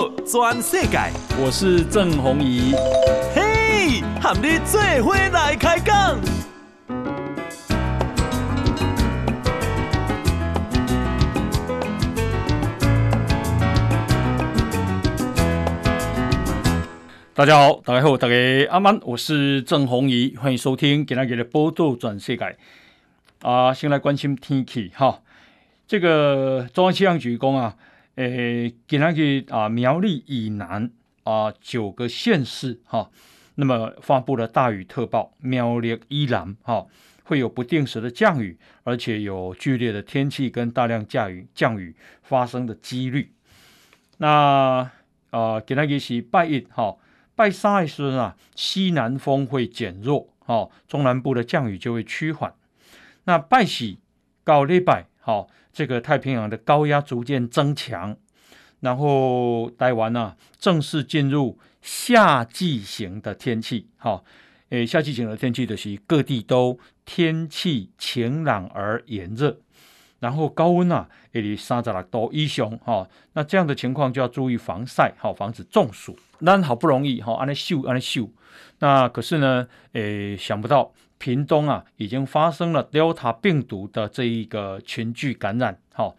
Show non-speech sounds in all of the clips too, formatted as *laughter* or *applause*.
道全世界，我是郑宏仪。嘿，和你做伙来开讲。大家好，大家好，大家阿曼，我是郑宏仪，欢迎收听今天的《报道全世界》。啊，先来关心天气哈。这个中央气象局讲啊，诶，今天去啊苗栗以南啊九个县市哈，那么发布了大雨特报，苗栗以南哈会有不定时的降雨，而且有剧烈的天气跟大量降雨降雨发生的几率。那啊，今天是拜一哈，拜三的时候啊，西南风会减弱，哈，中南部的降雨就会趋缓。那拜喜到礼拜，好，这个太平洋的高压逐渐增强，然后台湾呢正式进入夏季型的天气，好，诶，夏季型的天气就是各地都天气晴朗而炎热，然后高温啊也得三十六度以上，哈，那这样的情况就要注意防晒，好，防止中暑。那好不容易，哈，安尼秀安尼秀，那可是呢，诶，想不到。屏东啊，已经发生了 Delta 病毒的这一个群聚感染。好，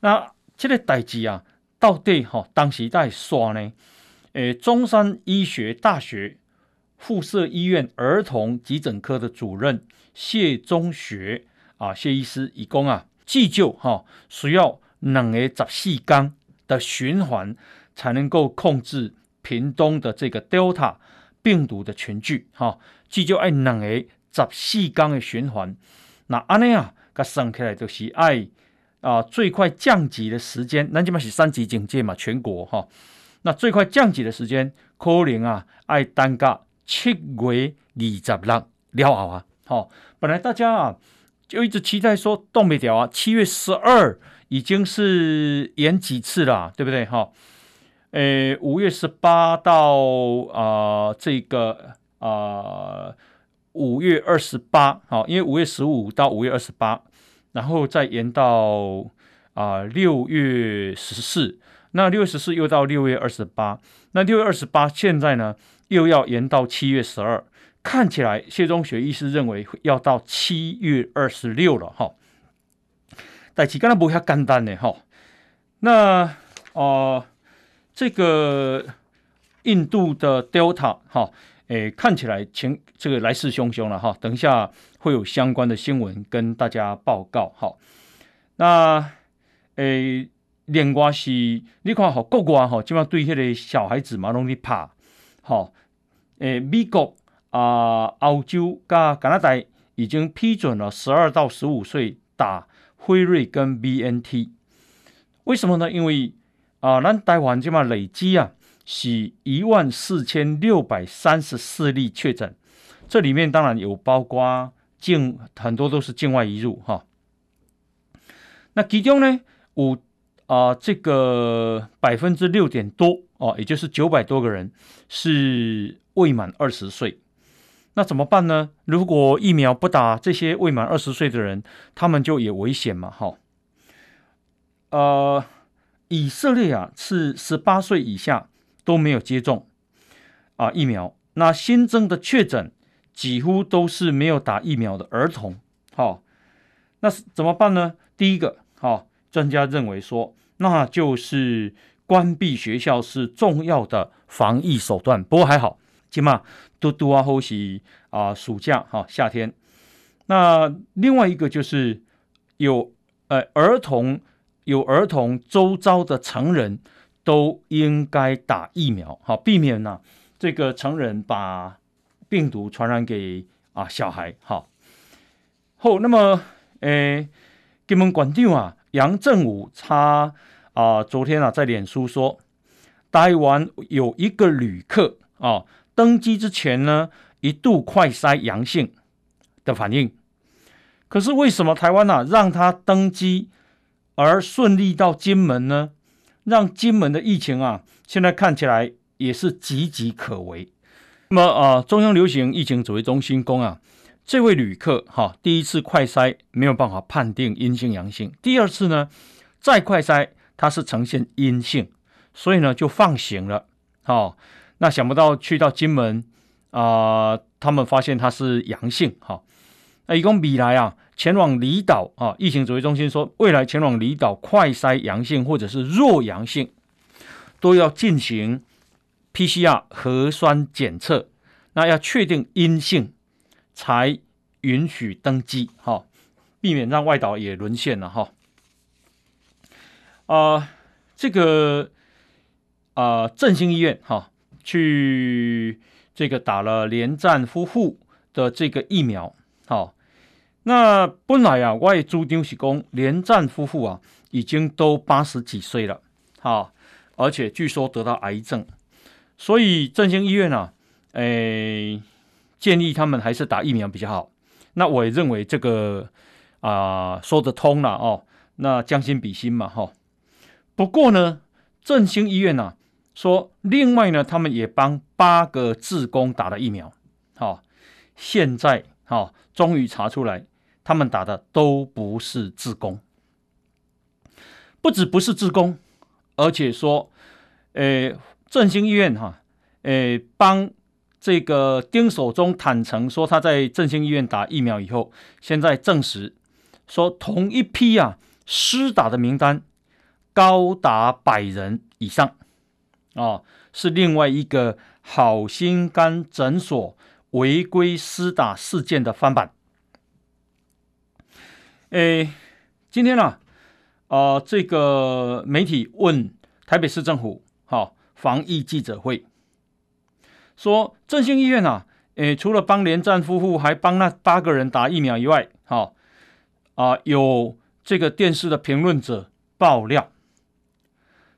那这个代志啊，到底哈，当时在说呢？诶，中山医学大学附设医院儿童急诊科的主任谢中学啊，谢医师以供啊，急救哈，需要两个十四天的循环才能够控制屏东的这个 Delta 病毒的群聚。哈，急救爱两个。十四天的循环，那安尼啊，佮算起来就是爱啊最快降级的时间，咱即嘛是三级警戒嘛，全国哈、那最快降级的时间可能啊爱等到七月二十六了后啊，好、本来大家啊就一直期待说冻未条啊，七月十二已经是延几次了，对不对哈？诶、五月十八到啊、这个啊。五月二十八，好，因为五月十五到五月二十八，然后再延到啊六月十四，那六月十四又到六月二十八，那六月二十八现在呢又要延到七月十二，看起来谢中学医师认为要到七月二十六了哈。但是刚才不遐简单的哈，那啊、这个印度的 Delta 哈。诶，看起来情这个来势汹汹了哈，等一下会有相关的新闻跟大家报告哈。那诶，另外是你看哈，国外哈，基本上对那个小孩子嘛，拢咧拍哈。诶，美国啊、澳洲加加拿大已经批准了十二到十五岁打辉瑞跟 BNT，为什么呢？因为啊，咱台湾这么累积啊。是一万四千六百三十四例确诊，这里面当然有包括境，很多都是境外移入哈。那其中呢，五啊、这个百分之六点多哦，也就是九百多个人是未满二十岁。那怎么办呢？如果疫苗不打，这些未满二十岁的人，他们就也危险嘛哈。呃，以色列啊是十八岁以下。都没有接种啊疫苗，那新增的确诊几乎都是没有打疫苗的儿童。好、哦，那怎么办呢？第一个，好、哦，专家认为说，那就是关闭学校是重要的防疫手段。不过还好，起码都都啊呼吸啊暑假哈、夏天。那另外一个就是有呃儿童有儿童周遭的成人。都应该打疫苗，好避免呢、这个成人把病毒传染给啊小孩，好。后那么，诶，金门馆长啊杨振武他啊昨天啊在脸书说，台湾有一个旅客啊登机之前呢一度快筛阳性的反应，可是为什么台湾啊让他登机而顺利到金门呢？让金门的疫情啊，现在看起来也是岌岌可危。那么啊，中央流行疫情指挥中心公啊，这位旅客哈、第一次快筛没有办法判定阴性阳性，第二次呢再快筛，它是呈现阴性，所以呢就放行了。好、哦，那想不到去到金门啊、呃，他们发现他是阳性。哈、那一共比来啊，前往离岛啊，疫情指挥中心说，未来前往离岛快筛阳性或者是弱阳性，都要进行 PCR 核酸检测，那要确定阴性才允许登机。哈、避免让外岛也沦陷了。哈、啊、这个。啊，振兴医院哈，去这个打了连战夫妇的这个疫苗。好，那本来啊，我也注定是讲连战夫妇啊，已经都八十几岁了，好，而且据说得到癌症，所以振兴医院啊，诶，建议他们还是打疫苗比较好。那我也认为这个啊说得通了哦，那将心比心嘛哈。不过呢，振兴医院呐。说，另外呢，他们也帮八个志工打了疫苗，好、现在好、哦，终于查出来，他们打的都不是志工，不止不是志工，而且说，呃，振兴医院哈，呃，帮这个丁守中坦诚说他在振兴医院打疫苗以后，现在证实说同一批啊施打的名单高达百人以上。哦，是另外一个好心肝诊所违规施打事件的翻版。诶，今天呢、啊，呃，这个媒体问台北市政府，好、哦、防疫记者会，说振兴医院啊，诶，除了帮连战夫妇，还帮那八个人打疫苗以外，好、哦、啊、有这个电视的评论者爆料。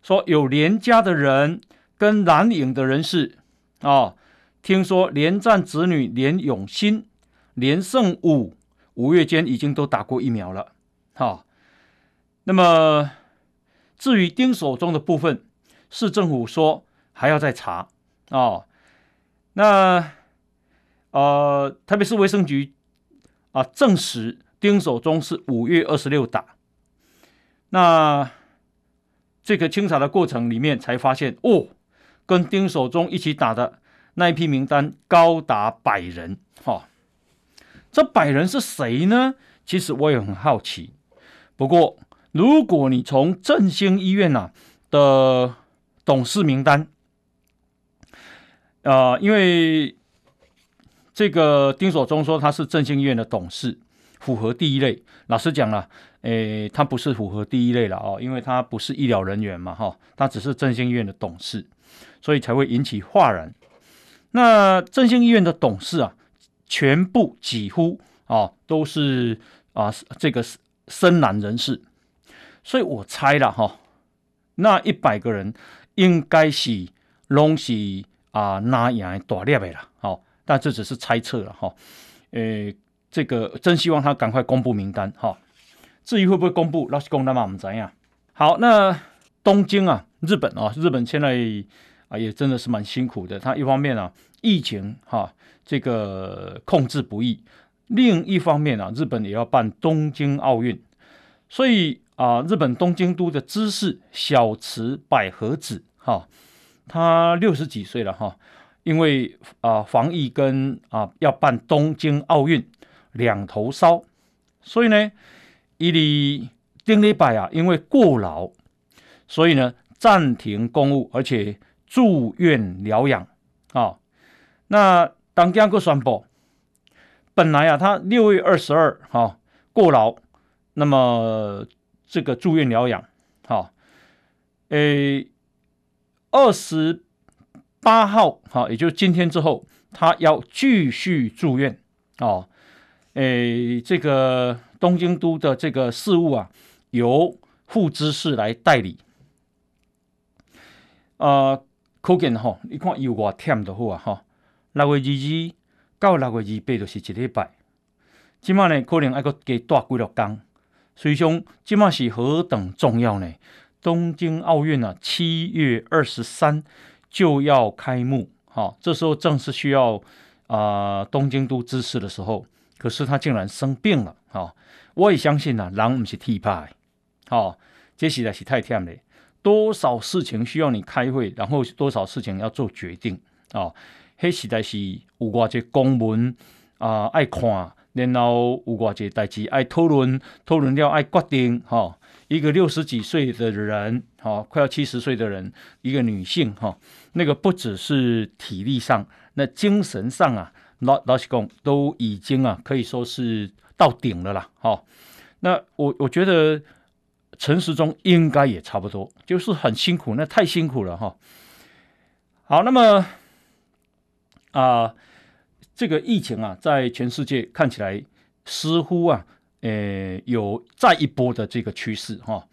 说有连家的人跟蓝营的人士啊、听说连战子女连永新、连胜武五月间已经都打过疫苗了。好、哦，那么至于丁守中的部分，市政府说还要再查哦。那呃，台北市卫生局啊证实丁守中是五月二十六打。那。这个清查的过程里面才发现，哦，跟丁守中一起打的那一批名单高达百人，哈、这百人是谁呢？其实我也很好奇。不过，如果你从振兴医院呐、啊、的董事名单，啊、呃，因为这个丁所中说他是振兴医院的董事。符合第一类，老实讲了，诶，他不是符合第一类了哦，因为他不是医疗人员嘛，哈，他只是振兴医院的董事，所以才会引起哗然。那振兴医院的董事啊，全部几乎啊都是啊这个深蓝人士，所以我猜了哈，那一百个人应该是拢是啊那样大列的啦，好，但这只是猜测了哈，诶。这个真希望他赶快公布名单哈。至于会不会公布，老实讲那么我们怎样？好，那东京啊，日本啊，日本现在啊也真的是蛮辛苦的。他一方面啊，疫情哈这个控制不易；另一方面啊，日本也要办东京奥运，所以啊，日本东京都的知事小池百合子哈，他六十几岁了哈，因为啊防疫跟啊要办东京奥运。两头烧，所以呢，伊里丁礼拜啊，因为过劳，所以呢暂停公务，而且住院疗养啊。那当家个宣布，本来啊，他六月二十二号过劳，那么这个住院疗养，好，诶，二十八号哈，也就是今天之后，他要继续住院啊。诶，这个东京都的这个事务啊，由副知事来代理。啊，可见吼，你看有偌忝就好啊，哈。六月二二到六月二八就是一礼拜，今麦呢可能还阁加大几落工。所以讲，今麦是何等重要呢？东京奥运啊，七月二十三就要开幕，哈，这时候正是需要啊、东京都支持的时候。可是他竟然生病了，哈！我也相信呐，人不是铁打的，好，这实在是太忝了。多少事情需要你开会，然后多少事情要做决定啊？迄实在是有偌济公文啊，爱看，然后有偌济代志爱讨论，讨论了爱决定。哈、一个六十几岁的人，哈、快要七十岁的人，一个女性，哈、那个不只是体力上，那精神上啊，老老实讲都已经啊，可以说是到顶了啦。哈、那我我觉得。陈时中应该也差不多，就是很辛苦，那太辛苦了哈。好，那么啊、这个疫情啊，在全世界看起来似乎啊，呃，有再一波的这个趋势哈。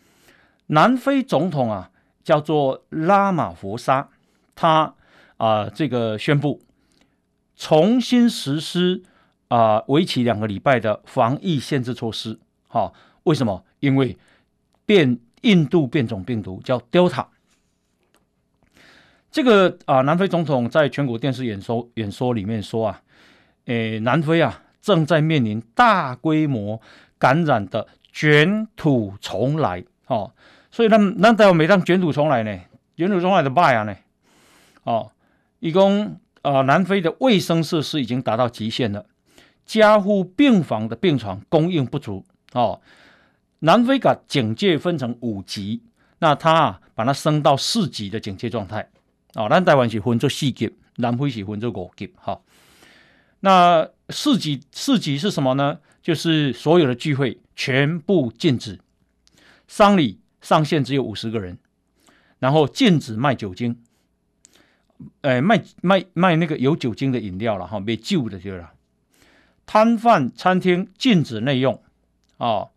南非总统啊，叫做拉马福沙，他啊、这个宣布重新实施啊、为期两个礼拜的防疫限制措施。哈，为什么？因为变印度变种病毒叫 Delta，这个啊，南非总统在全国电视演说演说里面说啊，诶，南非啊正在面临大规模感染的卷土重来，哦，所以他们那待会每当卷土重来呢，卷土重来的败啊呢，哦，一共啊，南非的卫生设施已经达到极限了，加护病房的病床供应不足，哦。南非把警戒分成五级，那他啊把它升到四级的警戒状态。哦，咱台湾是分做四级，南非是分做五级。哈，那四级四级是什么呢？就是所有的聚会全部禁止，丧礼上限只有五十个人，然后禁止卖酒精，呃，卖卖卖那个有酒精的饮料了哈，没酒的就了。摊贩餐厅禁止内用，哦。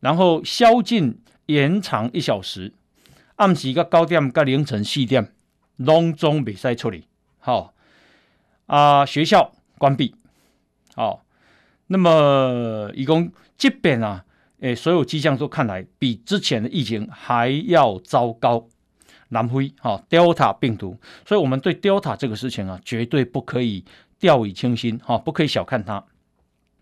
然后宵禁延长一小时，暗时个九点到凌晨四点，拢总未使出来。好啊，学校关闭。好，那么一共这边啊，诶，所有迹象都看来比之前的疫情还要糟糕。南非哈 Delta 病毒，所以我们对 Delta 这个事情啊，绝对不可以掉以轻心哈，不可以小看它。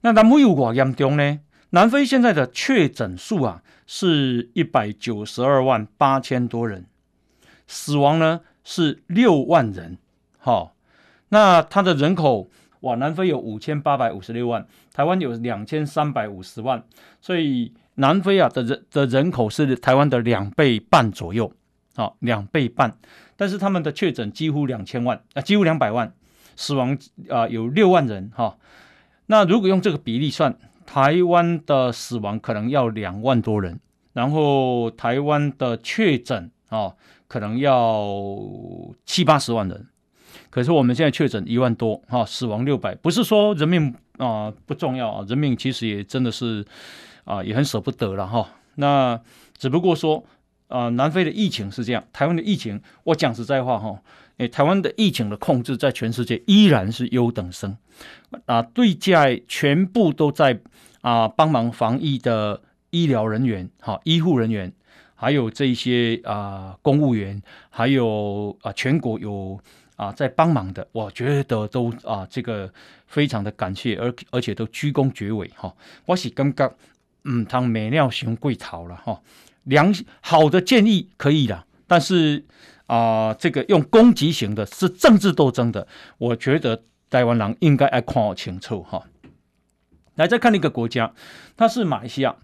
那南非有多严重呢？南非现在的确诊数啊，是一百九十二万八千多人，死亡呢是六万人。好，那它的人口哇，南非有五千八百五十六万，台湾有两千三百五十万，所以南非啊的人的人口是台湾的两倍半左右，好，两倍半，但是他们的确诊几乎两千万啊，几乎两百万，死亡啊有六万人哈。那如果用这个比例算，台湾的死亡可能要两万多人，然后台湾的确诊啊，可能要七八十万人。可是我们现在确诊一万多，哈，死亡六百，不是说人命啊不重要啊，人命其实也真的是啊也很舍不得了哈。那只不过说啊，南非的疫情是这样，台湾的疫情，我讲实在话哈。诶，台湾的疫情的控制在全世界依然是优等生，啊，对外全部都在啊帮忙防疫的医疗人员、哈、医护人员，还有这些啊公务员，还有啊全国有啊在帮忙的，我觉得都啊这个非常的感谢，而而且都居功厥伟哈。我是感觉嗯，他没料熊贵逃了哈，良好的建议可以的，但是。啊、呃，这个用攻击型的是政治斗争的，我觉得台湾人应该爱看好清楚哈。来，再看一个国家，它是马来西亚。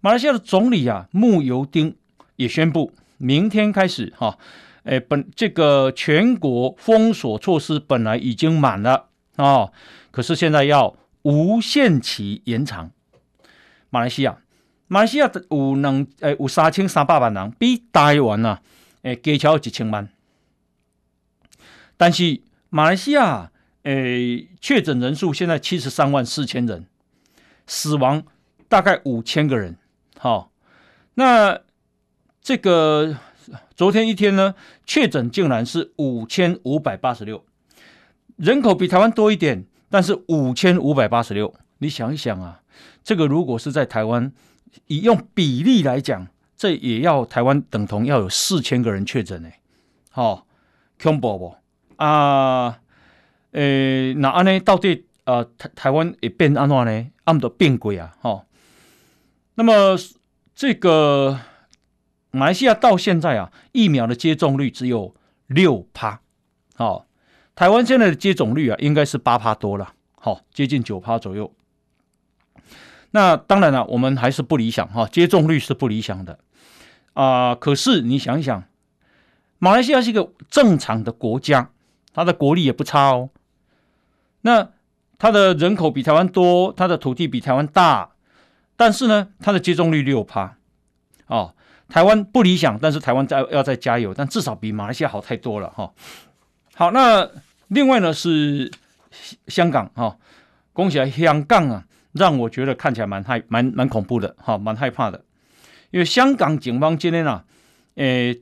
马来西亚的总理啊慕尤丁也宣布，明天开始哈，诶，本这个全国封锁措施本来已经满了啊、可是现在要无限期延长。马来西亚，马来西亚的有能诶有三千三百万人，比台湾啊。诶，加起来几千万，但是马来西亚诶确诊人数现在七十三万四千人，死亡大概五千个人。好，那这个昨天一天呢，确诊竟然是五千五百八十六，人口比台湾多一点，但是五千五百八十六，你想一想啊，这个如果是在台湾，以用比例来讲。这也要台湾等同要有四千个人确诊呢，好恐怖不啊？诶，那安呢？到底啊台台湾也变安怎呢？按都变鬼啊！哈，那么这个马来西亚到现在啊，疫苗的接种率只有六趴，哦，台湾现在的接种率啊，应该是八趴多了，好，接近九趴左右。那当然了，我们还是不理想哈，接种率是不理想的啊、可是你想一想，马来西亚是一个正常的国家，它的国力也不差哦。那它的人口比台湾多，它的土地比台湾大，但是呢，它的接种率六趴，哦，台湾不理想，但是台湾在要再加油，但至少比马来西亚好太多了哈、哦。好，那另外呢是香港哈，恭喜啊，香港啊。让我觉得看起来蛮害、蛮蛮恐怖的，哈，蛮害怕的。因为香港警方今天啊，诶，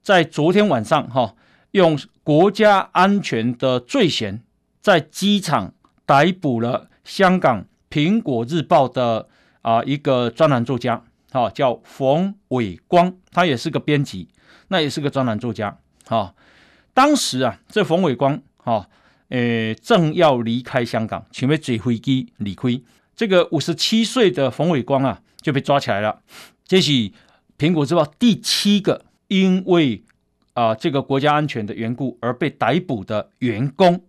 在昨天晚上哈，用国家安全的罪嫌，在机场逮捕了香港苹果日报的啊一个专栏作家，哈，叫冯伟光，他也是个编辑，那也是个专栏作家，哈。当时啊，这冯伟光，哈，诶，正要离开香港，准备坐飞机离开。这个五十七岁的冯伟光啊，就被抓起来了。这是苹果日报第七个因为啊、这个国家安全的缘故而被逮捕的员工。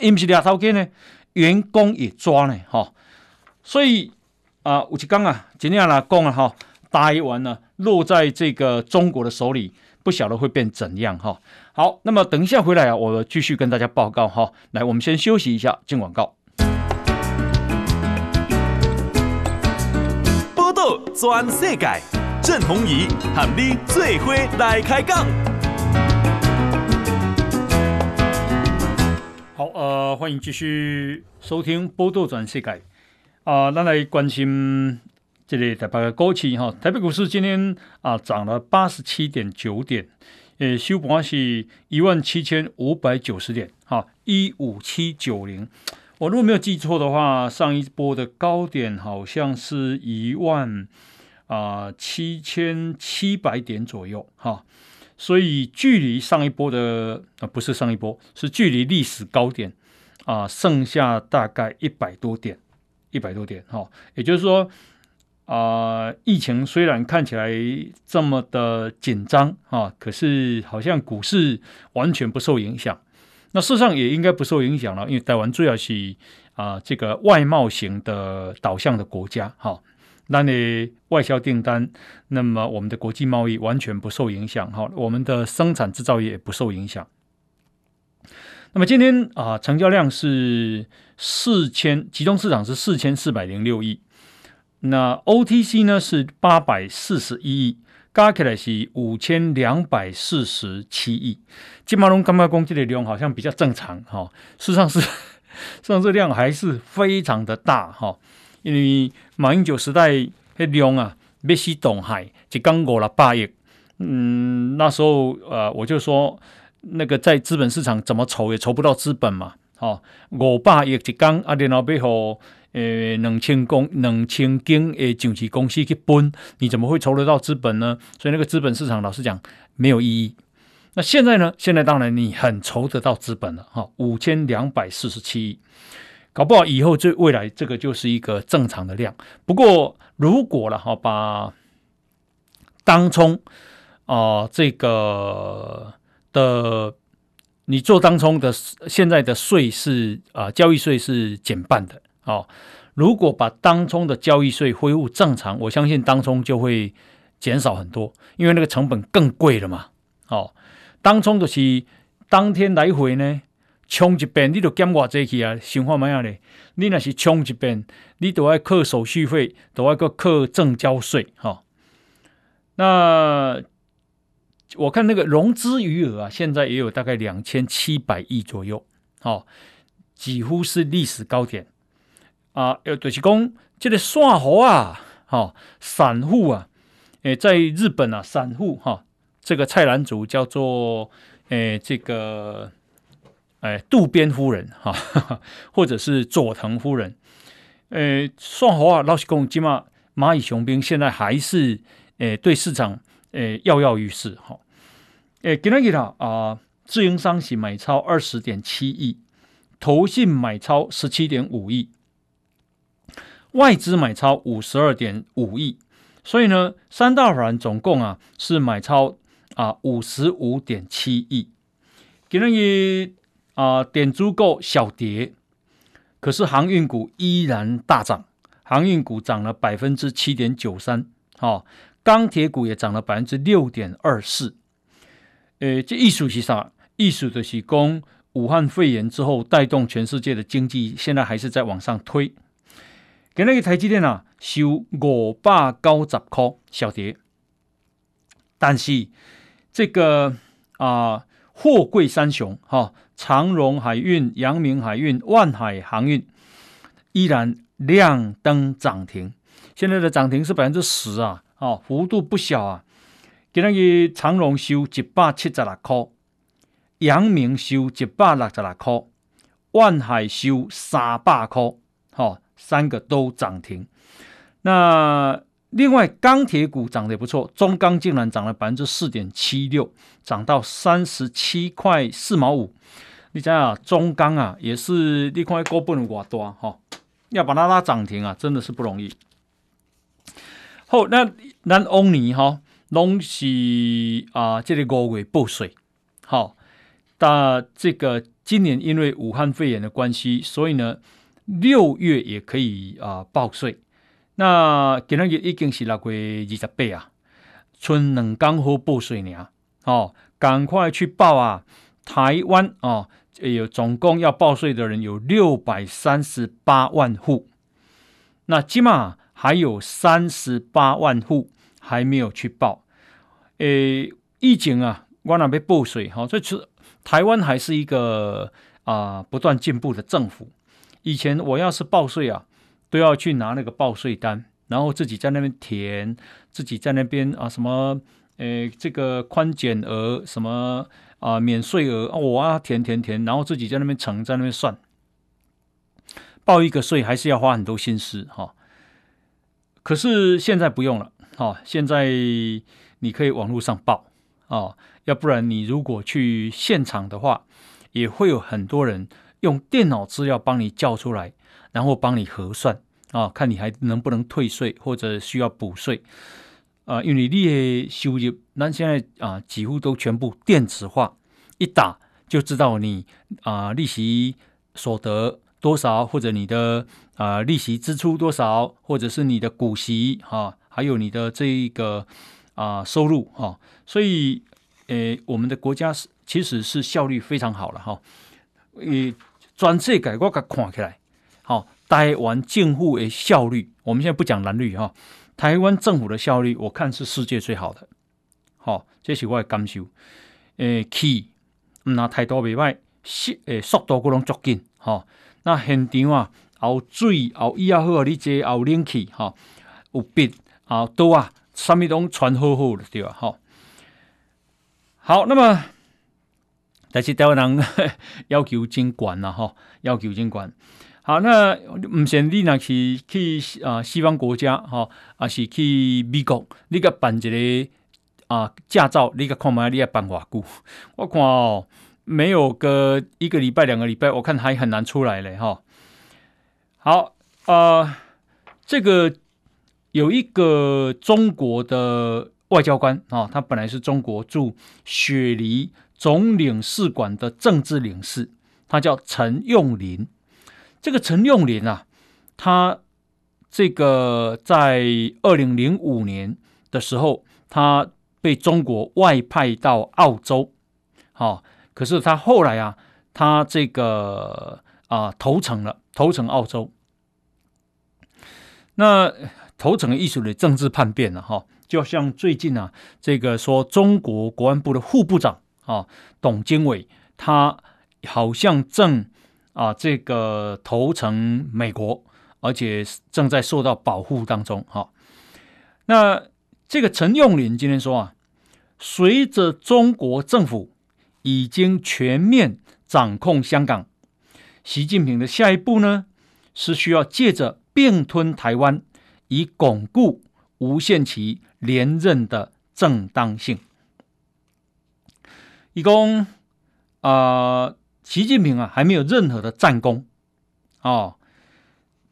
因不是俩头呢，员工也抓呢，哈。所以啊，吴志刚啊，今天来讲啊，哈，台湾呢落在这个中国的手里，不晓得会变怎样，哈。好，那么等一下回来啊，我继续跟大家报告，哈。来，我们先休息一下，进广告。全世界，郑弘仪喊你最伙来开讲。好，呃，欢迎继续收听《波道转世界》啊，那来关心这里台北的股市哈。台北股市今天啊涨了八十七点九点，呃，收盘是一万七千五百九十点，哈，一五七九零。我如果没有记错的话，上一波的高点好像是一万。啊，七千七百点左右哈，所以距离上一波的啊，不是上一波，是距离历史高点啊，剩下大概一百多点，一百多点哈。也就是说啊，疫情虽然看起来这么的紧张啊，可是好像股市完全不受影响。那事实上也应该不受影响了，因为台湾主要是啊这个外贸型的导向的国家哈。那你外销订单，那么我们的国际贸易完全不受影响，哈，我们的生产制造业也不受影响。那么今天啊，成交量是四千，集中市场是四千四百零六亿，那 OTC 呢是八百四十一亿，加起来是五千两百四十七亿。金马龙干工这的量好像比较正常，哈，事实上是，*laughs* 事实上这量还是非常的大，哈。因为马英九时代那量啊，要死东海，一刚过了八亿。嗯，那时候呃，我就说那个在资本市场怎么筹也筹不到资本嘛。哦，五百亿一刚啊，然后要和呃两千公两千间诶上市公司去分，你怎么会筹得到资本呢？所以那个资本市场老实讲没有意义。那现在呢？现在当然你很筹得到资本了。哈，五千两百四十七亿。搞不好以后这未来这个就是一个正常的量。不过如果了哈，把当冲啊、呃、这个的你做当冲的现在的税是啊、交易税是减半的哦。如果把当冲的交易税恢复正常，我相信当冲就会减少很多，因为那个成本更贵了嘛。哦，当冲的是当天来回呢。冲一遍，你都减偌济去啊？想看咩样咧？你若是冲一遍，你都要扣手续费，都要个扣证交税哈。那我看那个融资余额啊，现在也有大概两千七百亿左右，哦，几乎是历史高点啊。有就是讲，这个散户啊，哈，散户啊，诶，在日本啊，散户哈，这个菜篮族叫做诶，这个。诶，渡边夫人哈，*laughs* 或者是佐藤夫人，诶，算好啊，老实讲，起码蚂蚁雄兵现在还是诶对市场诶跃跃欲试哈。诶，今天给他啊，自营商是买超二十点七亿，投信买超十七点五亿，外资买超五十二点五亿，所以呢，三大法人总共啊是买超啊五十五点七亿，给人以啊点足够小跌，可是航运股依然大涨，航运股涨了百分之七点九三，好，钢铁股也涨了百分之六点二四。诶，这艺术是啥？艺术就是讲武汉肺炎之后带动全世界的经济，现在还是在往上推。给那个台积电啊，收五百九十块小跌，但是这个啊，货柜三雄哈，长荣海运、阳明海运、万海航运依然亮灯涨停。现在的涨停是百分之十啊，哦，幅度不小啊。给那个长荣收一百七十六块，阳明收一百六十六块，万海收三百块，哈。三个都涨停，那另外钢铁股涨得也不错，中钢竟然涨了百分之四点七六，涨到三十七块四毛五。你想想，中钢啊，也是你看股本多大哈，要把它拉涨停啊，真的是不容易。好，那咱往年哈，拢是啊，这个五月报税，好，但这个今年因为武汉肺炎的关系，所以呢。六月也可以啊、报税，那今日已经是六月二十八啊，春两刚好报税呢，哦，赶快去报啊！台湾啊，有、总共要报税的人有六百三十八万户，那起码还有三十八万户还没有去报。诶，疫情啊，我那边报税哈，所以其实台湾还是一个啊、不断进步的政府。以前我要是报税啊，都要去拿那个报税单，然后自己在那边填，自己在那边啊什么，诶这个宽减额什么啊免税额，我啊填填填，然后自己在那边乘，在那边算，报一个税还是要花很多心思哈。可是现在不用了，哈，现在你可以网络上报啊，要不然你如果去现场的话，也会有很多人。用电脑资料帮你叫出来，然后帮你核算啊，看你还能不能退税或者需要补税啊？因为你的收入，那现在啊几乎都全部电子化，一打就知道你啊利息所得多少，或者你的啊利息支出多少，或者是你的股息哈，还有你的这一个啊收入哈。所以，诶，我们的国家是其实是效率非常好了哈，诶。专设改革，给看起来，好，台湾政府的效率，我们现在不讲蓝绿哈，台湾政府的效率，我看是世界最好的，好，这是我的感受。诶，起，唔拿太多袂歹，速诶速度搁拢足紧，哈，那现场啊，后水后椅啊好，你坐后冷气，哈，有笔啊多啊，啥物拢传好好的对吧？哈，好，那么。但是台湾人 *laughs* 要求真悬呐，哈，要求真悬。好，那唔限你若是去啊西方国家，哈，啊是去美国，你个办一个啊驾照，你个看嘛，你要办偌久？*laughs* 我看哦，没有个一个礼拜、两个礼拜，我看还很难出来嘞，哈。好，啊，这个有一个中国的外交官啊，他本来是中国驻雪梨。总领事馆的政治领事，他叫陈用林。这个陈用林啊，他这个在二零零五年的时候，他被中国外派到澳洲，好，可是他后来啊，他这个啊投诚了，投诚澳洲。那投诚艺术的政治叛变了哈，就像最近啊，这个说中国国安部的副部长。啊，董经纬他好像正啊这个投诚美国，而且正在受到保护当中。哈，那这个陈用林今天说啊，随着中国政府已经全面掌控香港，习近平的下一步呢是需要借着并吞台湾，以巩固无限期连任的正当性。一共啊，习近平啊还没有任何的战功哦。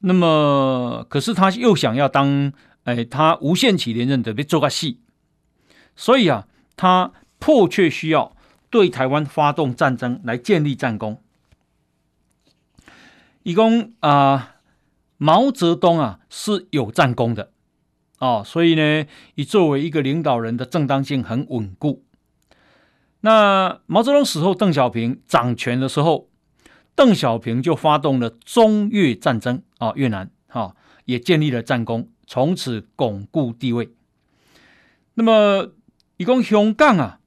那么，可是他又想要当哎，他无限期连任的被做个戏，所以啊，他迫切需要对台湾发动战争来建立战功。一共啊，毛泽东啊是有战功的哦，所以呢，以作为一个领导人的正当性很稳固。那毛泽东死后，邓小平掌权的时候，邓小平就发动了中越战争啊，越南哈、也建立了战功，从此巩固地位。那么，一共香港啊，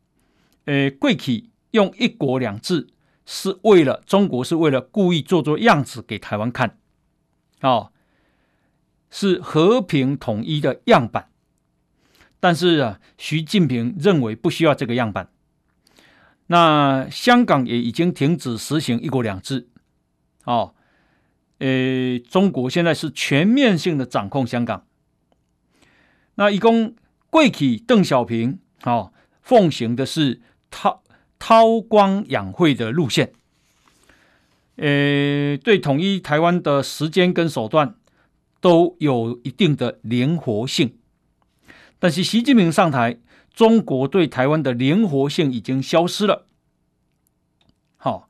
诶，过去用一国两制是为了中国是为了故意做做样子给台湾看，哦，是和平统一的样板。但是啊，习近平认为不需要这个样板。那香港也已经停止实行一国两制，哦，呃，中国现在是全面性的掌控香港。那一共贵体邓小平，哦，奉行的是韬韬光养晦的路线，呃，对统一台湾的时间跟手段都有一定的灵活性，但是习近平上台。中国对台湾的灵活性已经消失了，好，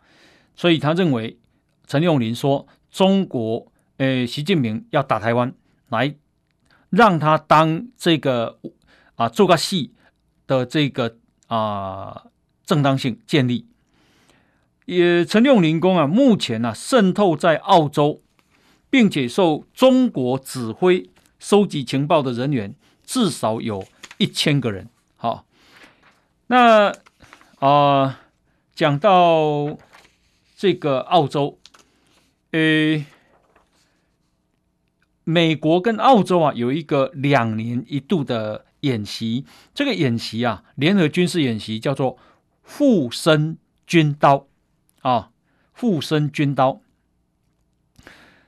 所以他认为陈永林说中国，呃，习近平要打台湾，来让他当这个啊做个戏的这个啊正当性建立。也陈永林工啊，目前呢、啊、渗透在澳洲，并且受中国指挥收集情报的人员至少有一千个人。好，那啊、讲到这个澳洲，呃，美国跟澳洲啊有一个两年一度的演习，这个演习啊，联合军事演习叫做“护身军刀”啊，“附身军刀”。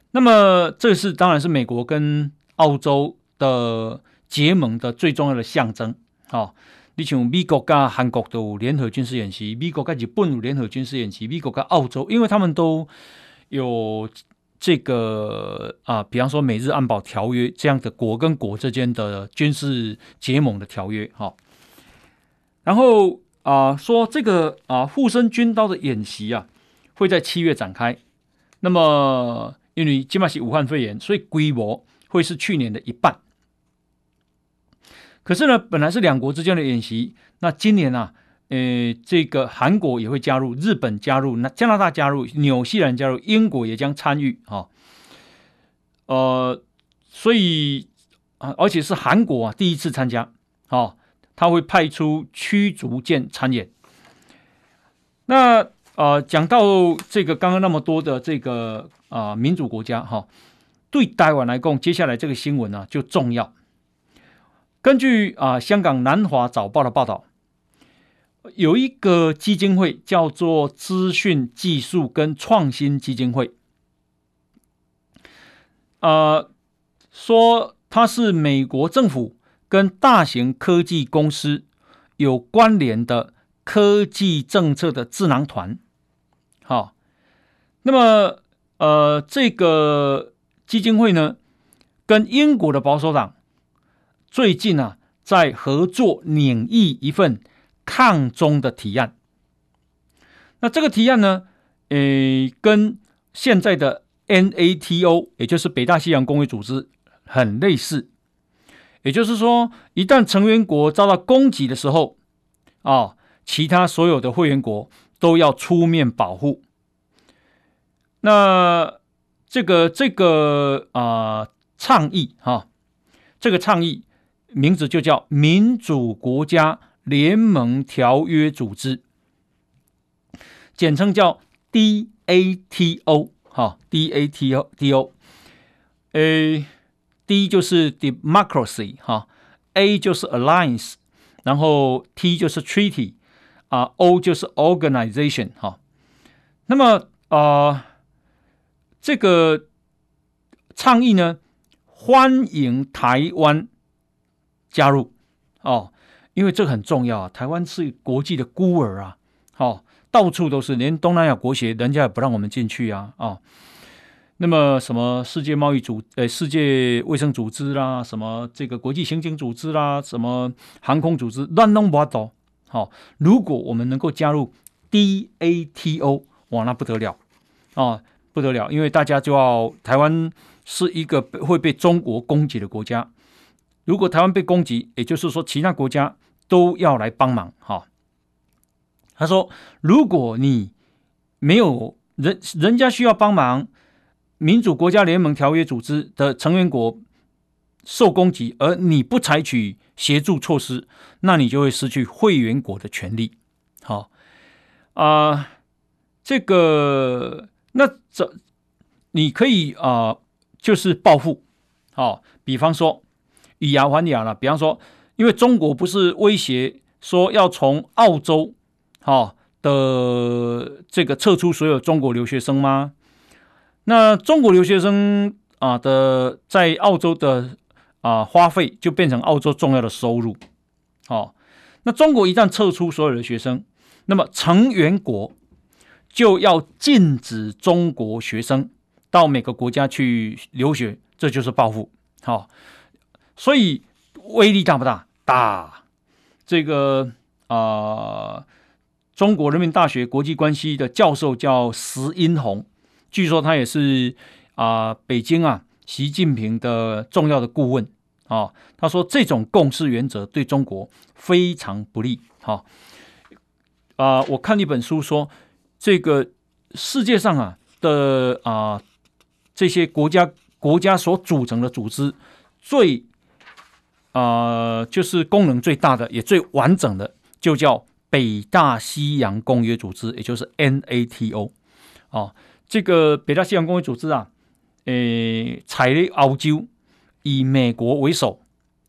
那么，这是当然是美国跟澳洲的结盟的最重要的象征。啊，你像美国跟韩国都有联合军事演习，美国跟日本有联合军事演习，美国跟澳洲，因为他们都有这个啊，比方说美日安保条约这样的国跟国之间的军事结盟的条约，哈。然后啊，说这个啊护身军刀的演习啊，会在七月展开。那么因为今麦是武汉肺炎，所以规模会是去年的一半。可是呢，本来是两国之间的演习，那今年啊，呃，这个韩国也会加入，日本加入，那加拿大加入，纽西兰加入，英国也将参与啊，呃，所以啊，而且是韩国啊第一次参加，啊，他会派出驱逐舰参演。那呃，讲到这个刚刚那么多的这个啊民主国家哈，对台湾来讲，接下来这个新闻呢就重要。根据啊，香港南华早报的报道，有一个基金会叫做资讯技术跟创新基金会，呃，说它是美国政府跟大型科技公司有关联的科技政策的智囊团。好，那么呃，这个基金会呢，跟英国的保守党。最近啊，在合作拟议一份抗中的提案。那这个提案呢，诶，跟现在的 NATO，也就是北大西洋公约组织很类似。也就是说，一旦成员国遭到攻击的时候，啊，其他所有的会员国都要出面保护。那这个这个啊、倡议哈，这个倡议。名字就叫民主国家联盟条约组织，简称叫 DATO，哈，DATO，D O A，D 就是 democracy，哈，A 就是 alliance，然后 T 就是 treaty，啊，O 就是 organization，哈。那么啊，这个倡议呢，欢迎台湾。加入哦，因为这很重要啊。台湾是国际的孤儿啊，哦，到处都是，连东南亚国协人家也不让我们进去啊，哦。那么什么世界贸易组呃世界卫生组织啦，什么这个国际刑警组织啦，什么航空组织乱弄不倒。好，如果我们能够加入 DATO，哇，那不得了啊，不得了！因为大家就要台湾是一个会被中国攻击的国家，如果台湾被攻击，也就是说其他国家都要来帮忙。哈，他说，如果你没有人，人家需要帮忙。民主国家联盟条约组织的成员国受攻击，而你不采取协助措施，那你就会失去会员国的权利。好啊、这个那这你可以啊、就是报复。好，比方说以牙还牙了。比方说，因为中国不是威胁说要从澳洲好的这个撤出所有中国留学生吗？那中国留学生啊的在澳洲的啊花费就变成澳洲重要的收入，好，那中国一旦撤出所有的学生，那么成员国就要禁止中国学生到每个国家去留学，这就是报复，好，所以威力大不大？大。这个啊，中国人民大学国际关系的教授叫石英红。据说他也是啊、北京啊，习近平的重要的顾问啊、哦。他说这种共识原则对中国非常不利。哈、哦，啊、我看一本书说，这个世界上啊的啊、这些国家国家所组成的组织最啊、就是功能最大的也最完整的，就叫北大西洋公约组织，也就是 NATO 啊、哦。这个北大西洋公约组织啊，诶，采了澳洲以美国为首，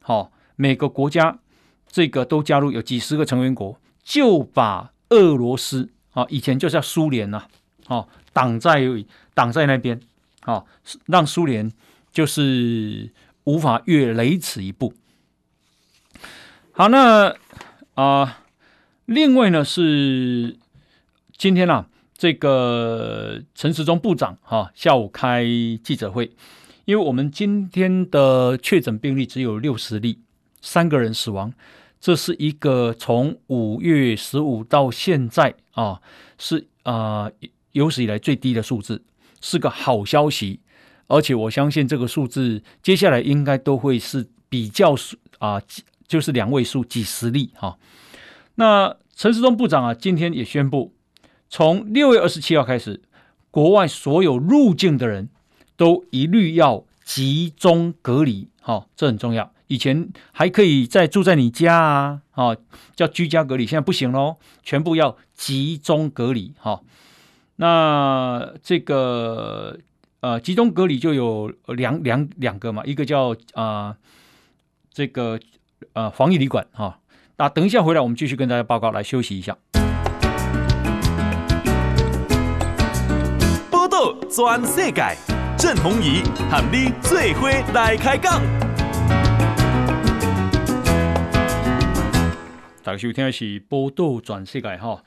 好、哦，每个国家这个都加入，有几十个成员国，就把俄罗斯啊，以前就叫苏联呐、啊，哦，挡在挡在那边，哦，让苏联就是无法越雷池一步。好，那啊、另外呢是今天啊。这个陈时中部长哈下午开记者会，因为我们今天的确诊病例只有六十例，三个人死亡，这是一个从五月十五到现在啊是啊有史以来最低的数字，是个好消息，而且我相信这个数字接下来应该都会是比较数啊就是两位数几十例哈。那陈时中部长啊今天也宣布。从六月二十七号开始，国外所有入境的人都一律要集中隔离，哈、哦，这很重要。以前还可以再住在你家啊，哦、叫居家隔离，现在不行喽，全部要集中隔离，哈、哦。那这个呃，集中隔离就有两两两个嘛，一个叫啊、这个呃防疫旅馆，哈、哦。那等一下回来，我们继续跟大家报告，来休息一下。全世界，郑鸿仪和你最伙来开讲。大家收听的是《报道全世界》哈。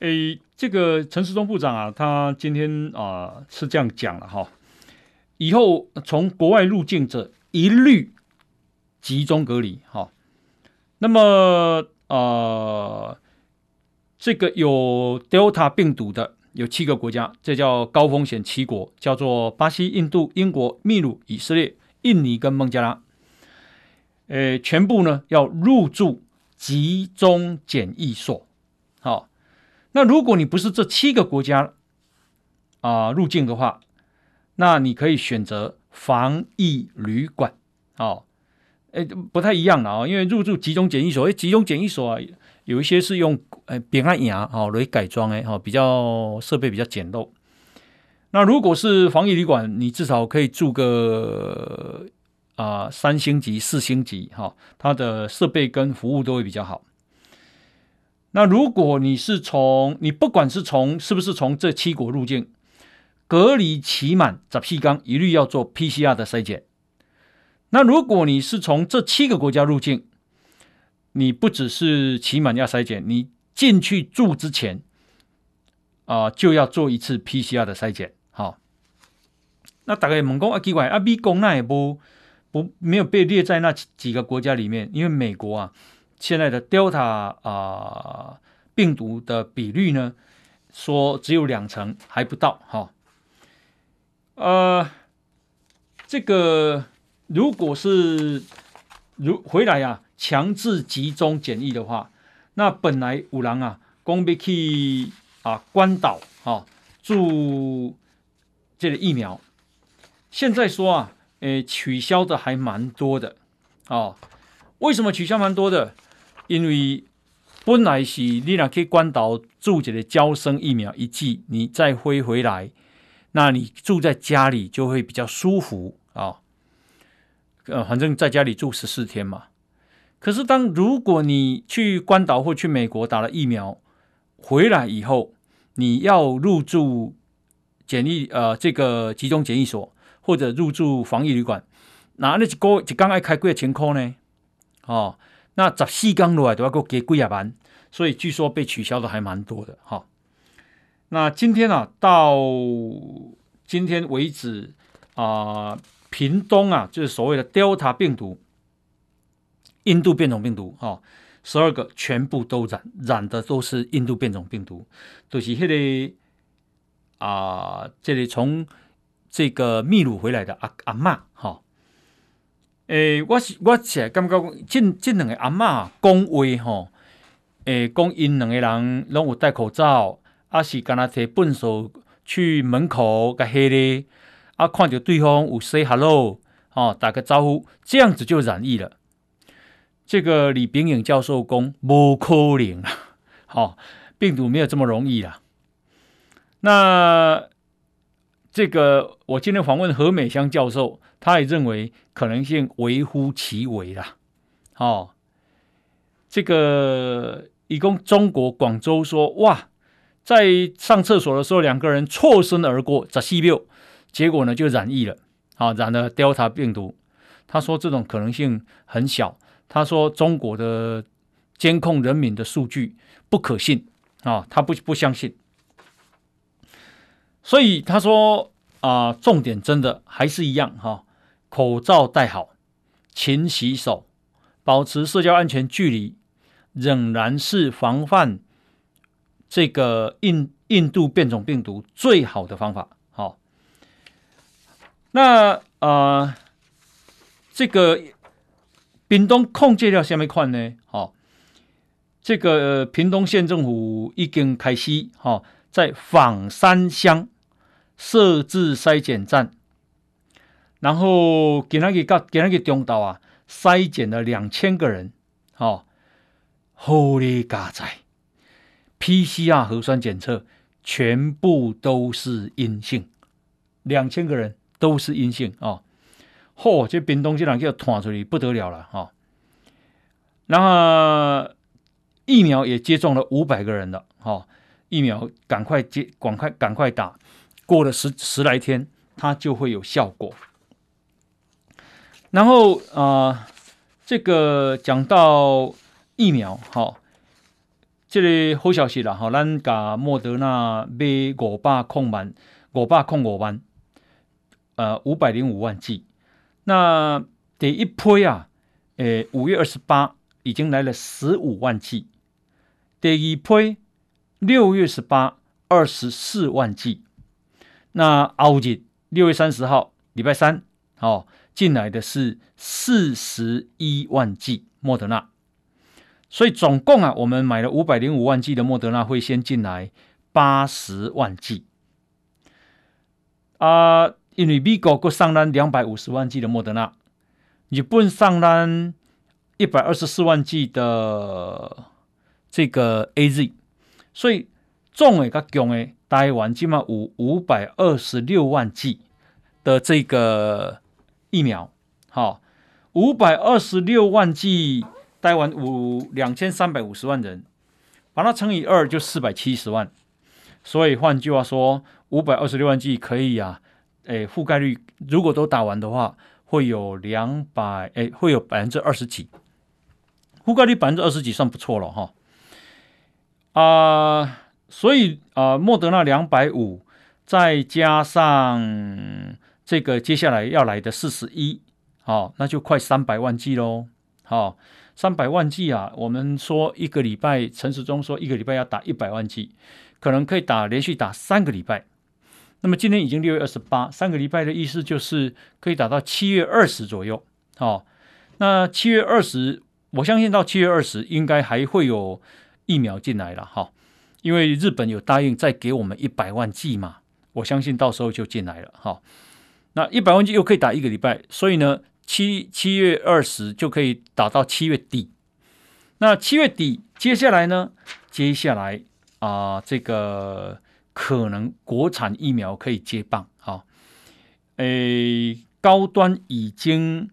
诶，这个陈时中部长啊，他今天啊、呃、是这样讲了哈。以后从国外入境者一律集中隔离哈。那么啊、呃，这个有 Delta 病毒的。有七个国家，这叫高风险七国，叫做巴西、印度、英国、秘鲁、以色列、印尼跟孟加拉。呃，全部呢要入住集中检疫所。好，那如果你不是这七个国家啊、入境的话，那你可以选择防疫旅馆。好，哎，不太一样了啊，因为入住集中检疫所，哎，集中检疫所啊。有一些是用呃扁安牙哈来改装哎哈，比较设备比较简陋。那如果是防疫旅馆，你至少可以住个啊、三星级、四星级哈，它的设备跟服务都会比较好。那如果你是从你不管是从是不是从这七国入境，隔离期满十四天，一律要做 PCR 的筛检。那如果你是从这七个国家入境，你不只是期满要筛检，你进去住之前啊、就要做一次 PCR 的筛检。好，那大概问讲啊，奇怪啊，美国那也不不没有被列在那几个国家里面，因为美国啊，现在的 Delta 啊、病毒的比率呢，说只有两成还不到哈。呃，这个如果是如回来啊，强制集中检疫的话，那本来有人啊，讲要去啊关岛啊注这个疫苗。现在说啊，诶，取消的还蛮多的，哦，为什么取消蛮多的？因为本来是你俩可以关岛住这个娇生疫苗一剂，你再飞回来，那你住在家里就会比较舒服啊，呃，反正在家里住十四天嘛。可是当如果你去关岛或去美国打了疫苗回来以后，你要入住检疫呃这个集中检疫所。或者入住防疫旅馆，那那一个一刚爱开几个千块呢？哦，那十四天落来都要给几廿万，所以据说被取消的还蛮多的哈、那今天啊，到今天为止啊、屏东啊，就是所谓的 Delta 病毒，印度变种病毒哈，十、二个全部都染染的都是印度变种病毒，都、就是那个啊、呃，这里从。这个秘鲁回来的阿阿嬷，哈，诶，我是我是感觉这这两个阿嬷讲话，哈，诶，讲因两个人拢有戴口罩，啊是干那摕笨手去门口个黑的，啊看到对方有 say hello，哦，打个招呼，这样子就染疫了。这个李炳颖教授讲无可能啊，好，*laughs* 病毒没有这么容易啦。那。这个我今天访问何美香教授，他也认为可能性微乎其微啦。哦，这个一共中国广州说哇，在上厕所的时候两个人错身而过，十四六，结果呢就染疫了，啊，染了 Delta 病毒。他说这种可能性很小。他说中国的监控人民的数据不可信啊，他不不相信。所以他说啊、重点真的还是一样哈，口罩戴好，勤洗手，保持社交安全距离，仍然是防范这个印印度变种病毒最好的方法。好，那啊、这个屏东控制了什么款呢？好，这个屏东县政府已经开始哈。在枋山乡设置筛检站，然后给那个给那个中岛啊，筛检了两千个人，哦，好哩家在，PCR 核酸检测全部都是阴性，两千个人都是阴性哦，嚯，这屏东这两个传出去不得了了哈、然后疫苗也接种了五百个人了，哈、疫苗赶快接，赶快赶快打，过了十十来天，它就会有效果。然后啊、呃，这个讲到疫苗，好、哦，这里好消息了，哈，咱甲莫德纳买五百空万，五百空五万，呃，五百零五万剂。那第一批啊，诶，五月二十八已经来了十五万剂，第二批。六月十八，二十四万剂。那后日六月三十号，礼拜三，哦，进来的是四十一万剂莫德纳。所以总共啊，我们买了五百零五万剂的莫德纳，会先进来八十万剂。啊，因为美国各上单两百五十万剂的莫德纳，日本上单一百二十四万剂的这个 AZ。所以总诶，甲强诶，台湾起码有五百二十六万剂的这个疫苗，好，五百二十六万剂，台湾五两千三百五十万人，把它乘以二就四百七十万。所以换句话说，五百二十六万剂可以啊，诶，覆盖率如果都打完的话，会有两百，诶，会有百分之二十几，覆盖率百分之二十几算不错了哈。啊、所以啊、莫德纳两百五，再加上这个接下来要来的四十一，好，那就快三百万剂喽，好，三百万剂啊，我们说一个礼拜，陈时中说一个礼拜要打一百万剂，可能可以打连续打三个礼拜。那么今天已经六月二十八，三个礼拜的意思就是可以打到七月二十左右，好，那七月二十，我相信到七月二十应该还会有疫苗进来了，哈，因为日本有答应再给我们一百万剂嘛，我相信到时候就进来了，哈，那一百万剂又可以打一个礼拜，所以呢，七七月二十就可以打到七月底，那七月底接下来呢，接下来啊、这个。可能国产疫苗可以接棒，啊，诶，高端已经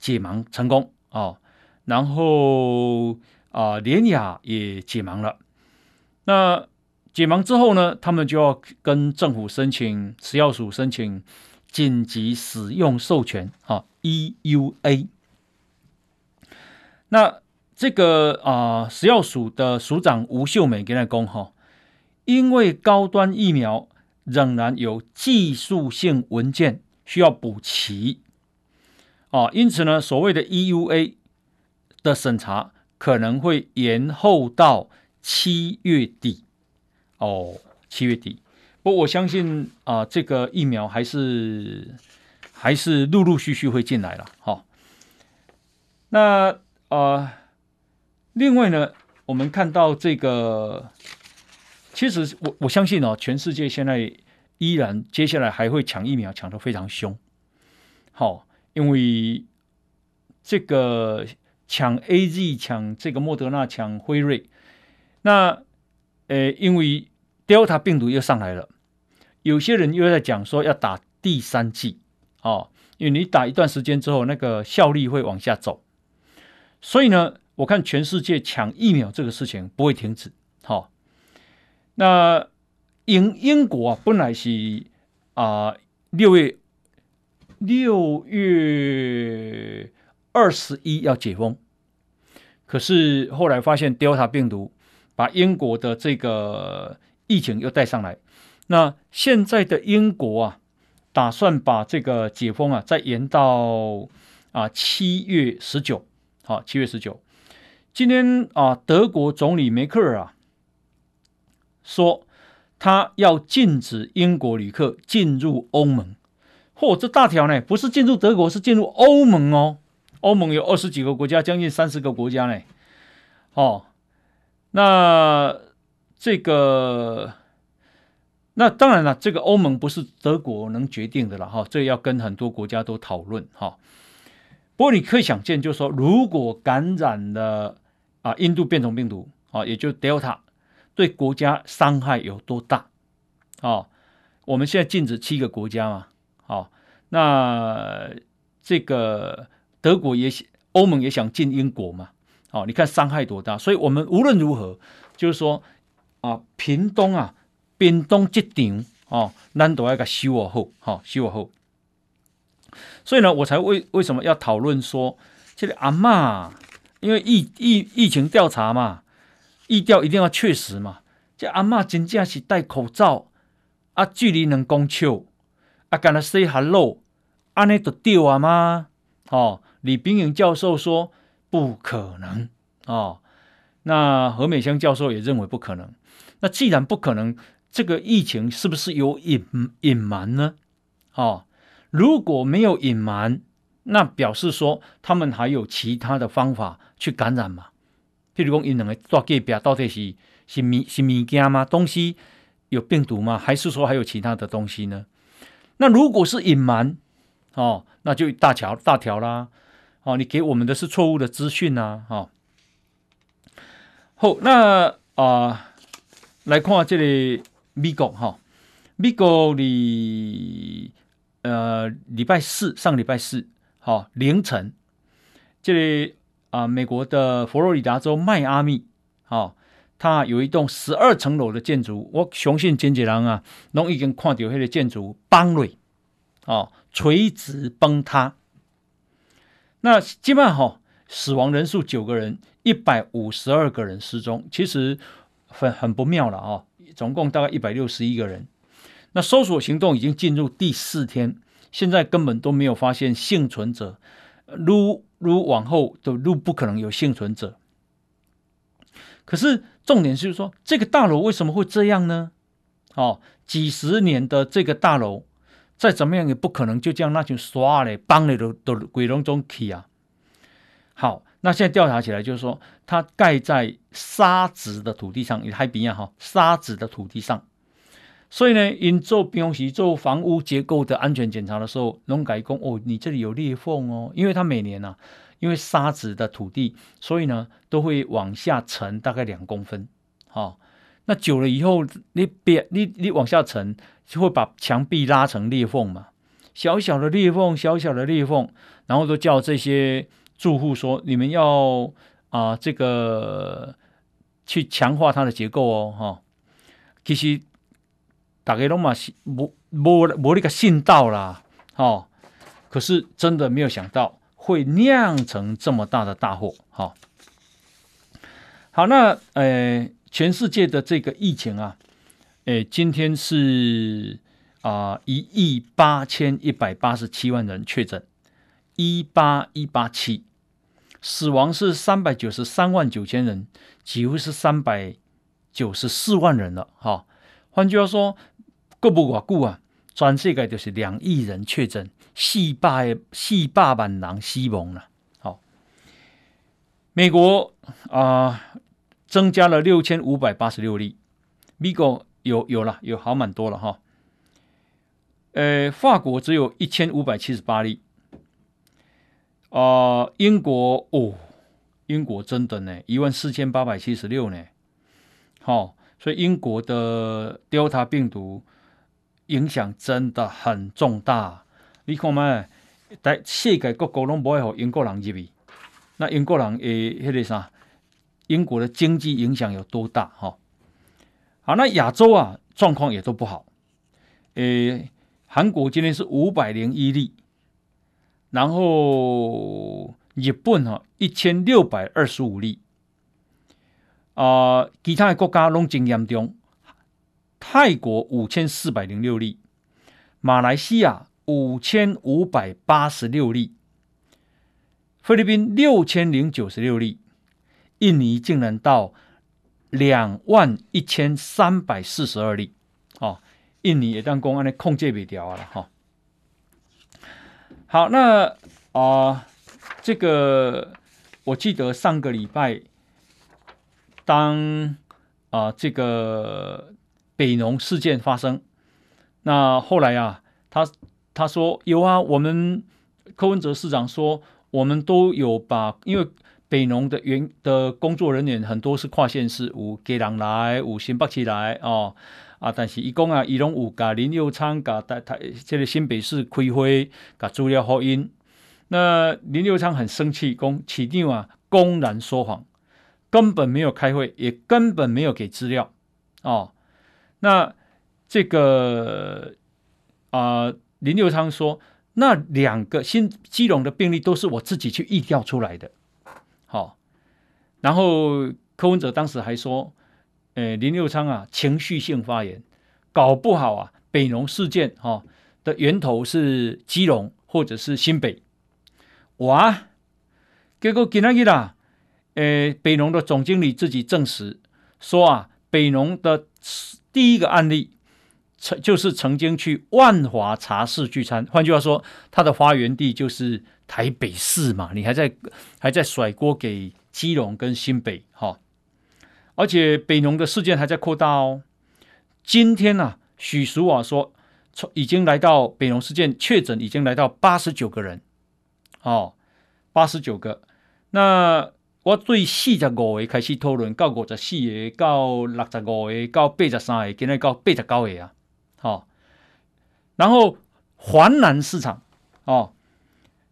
解盲成功哦，然后啊，联雅也解盲了。那解盲之后呢，他们就要跟政府申请食药署申请紧急使用授权，啊，EUA。那这个啊，食药署的署长吴秀美跟他讲哈。因为高端疫苗仍然有技术性文件需要补齐，哦，因此呢，所谓的 EUA 的审查可能会延后到七月底，哦，七月底。不过我相信啊，这个疫苗还是还是陆陆续续会进来了，哈、那啊、另外呢，我们看到这个。其实我我相信哦，全世界现在依然接下来还会抢疫苗，抢得非常凶。好，因为这个抢 AZ、抢这个莫德纳、抢辉瑞，那呃，因为 Delta 病毒又上来了，有些人又在讲说要打第三剂哦，因为你打一段时间之后，那个效力会往下走。所以呢，我看全世界抢疫苗这个事情不会停止。那英英国啊，本来是啊六月六月二十一要解封，可是后来发现 Delta 病毒把英国的这个疫情又带上来。那现在的英国啊，打算把这个解封啊再延到啊七月十九，好，七月十九。今天啊，德国总理梅克尔啊。说他要禁止英国旅客进入欧盟，嚯，这大条呢，不是进入德国，是进入欧盟哦。欧盟有二十几个国家，将近三十个国家呢。哦，那这个，那当然了，这个欧盟不是德国能决定的了哈，这要跟很多国家都讨论哈。不过你可以想见，就是说，如果感染了啊印度变种病毒啊，也就 Delta。对国家伤害有多大？哦，我们现在禁止七个国家嘛，哦，那这个德国也想，欧盟也想禁英国嘛，哦，你看伤害多大？所以，我们无论如何，就是说啊，屏东啊，屏东这场哦，难得要个修好，好修好。所以呢，我才为为什么要讨论说，这个阿嬷，因为疫疫疫情调查嘛。疫调一定要确实嘛？这阿嬷真正是戴口罩啊，距离能公尺啊，跟他 say hello，安尼就对啊吗？哦，李冰莹教授说不可能哦，那何美香教授也认为不可能。那既然不可能，这个疫情是不是有隐隐瞒呢？哦，如果没有隐瞒，那表示说他们还有其他的方法去感染嘛？譬如讲，因两个在隔壁到底是是物是物件吗？东西有病毒吗？还是说还有其他的东西呢？那如果是隐瞒，哦，那就大条大条啦，哦，你给我们的是错误的资讯呐，哦。好，那啊、来看这里美国哈，美国的呃礼拜四上礼拜四，好、哦、凌晨这里。啊，美国的佛罗里达州迈阿密，哦，它有一栋十二层楼的建筑，我相信经纪人啊，拢已经看到那个建筑崩溃，哦，垂直崩塌。那基本上哈，死亡人数九个人，一百五十二个人失踪，其实很很不妙了啊、哦，总共大概一百六十一个人。那搜索行动已经进入第四天，现在根本都没有发现幸存者，如如往后的路不可能有幸存者。可是重点就是说，这个大楼为什么会这样呢？哦，几十年的这个大楼，再怎么样也不可能就这样那就刷嘞，帮嘞的的鬼龙中起啊。好，那现在调查起来就是说，它盖在沙子的土地上，也还比较哈，沙子的土地上。所以呢，因做平时做房屋结构的安全检查的时候，农改工哦，你这里有裂缝哦，因为它每年呢、啊，因为沙质的土地，所以呢都会往下沉大概两公分，好、哦，那久了以后，你别你你往下沉，就会把墙壁拉成裂缝嘛，小小的裂缝，小小的裂缝，然后都叫这些住户说，你们要啊、呃、这个去强化它的结构哦，哈、其实。大家都嘛是无无无那个信道啦，哦，可是真的没有想到会酿成这么大的大祸，哈、好，那呃，全世界的这个疫情啊，诶，今天是啊一亿八千一百八十七万人确诊，一八一八七，死亡是三百九十三万九千人，几乎是三百九十四万人了，哈、哦。换句话说。过不寡久啊，全世界就是两亿人确诊，四百四百万人死亡了。好，美国啊、增加了六千五百八十六例，美国有有了有好蛮多了哈。呃，法国只有一千五百七十八例。啊、英国哦，英国真的呢，一万四千八百七十六呢。好，所以英国的 Delta 病毒。影响真的很重大，你看嘛，在世界各国拢不会和英国人入去，那英国人诶，迄个啥，英国的经济影响有多大？哈，好，那亚洲啊，状况也都不好。诶，韩国今天是五百零一例，然后日本哈一千六百二十五例，啊、其他的国家拢真严重。泰国五千四百零六例，马来西亚五千五百八十六例，菲律宾六千零九十六例，印尼竟然到两万一千三百四十二例，哦，印尼也当公安的控制不掉了哈。好，那啊、呃，这个我记得上个礼拜，当啊、呃、这个。北农事件发生，那后来啊，他他说有啊，我们柯文哲市长说，我们都有把，因为北农的员的工作人员很多是跨县市，有给人来，有新北起来哦，啊，但是一共啊，伊拢有甲林右昌甲台台这个新北市开会，甲资料福音，那林佑昌很生气，讲市长啊公然说谎，根本没有开会，也根本没有给资料哦。那这个啊、林右昌说，那两个新基隆的病例都是我自己去臆调出来的，好、然后柯文哲当时还说，呃，林右昌啊，情绪性发言，搞不好啊，北农事件哈、的源头是基隆或者是新北，哇，结果今天啦，呃，北农的总经理自己证实说啊，北农的。第一个案例，曾就是曾经去万华茶室聚餐，换句话说，他的发源地就是台北市嘛，你还在还在甩锅给基隆跟新北哈，而且北农的事件还在扩大哦。今天呢、啊，许淑华说，从已经来到北农事件确诊已经来到八十九个人，哦，八十九个，那。我对四十五个开始讨论，到五十四个，到六十五个，到八十三个，今日到八十九个啊！好，然后华南市场哦，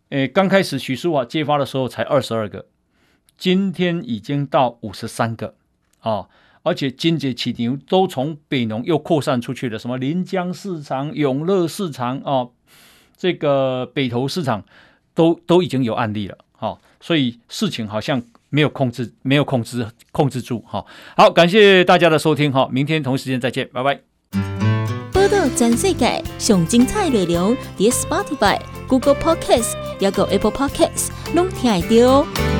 诶，刚开始许淑华揭发的时候才二十二个，今天已经到五十三个哦，而且今节起牛都从北农又扩散出去了，什么临江市场、永乐市场哦，这个北投市场都都已经有案例了，好、哦，所以事情好像。没有控制，没有控制，控制住哈。好，感谢大家的收听哈，明天同一时间再见，拜拜。波道全世界上精彩内容，伫 Spotify、Google Podcasts，还有 Apple Podcasts，拢听得到哦。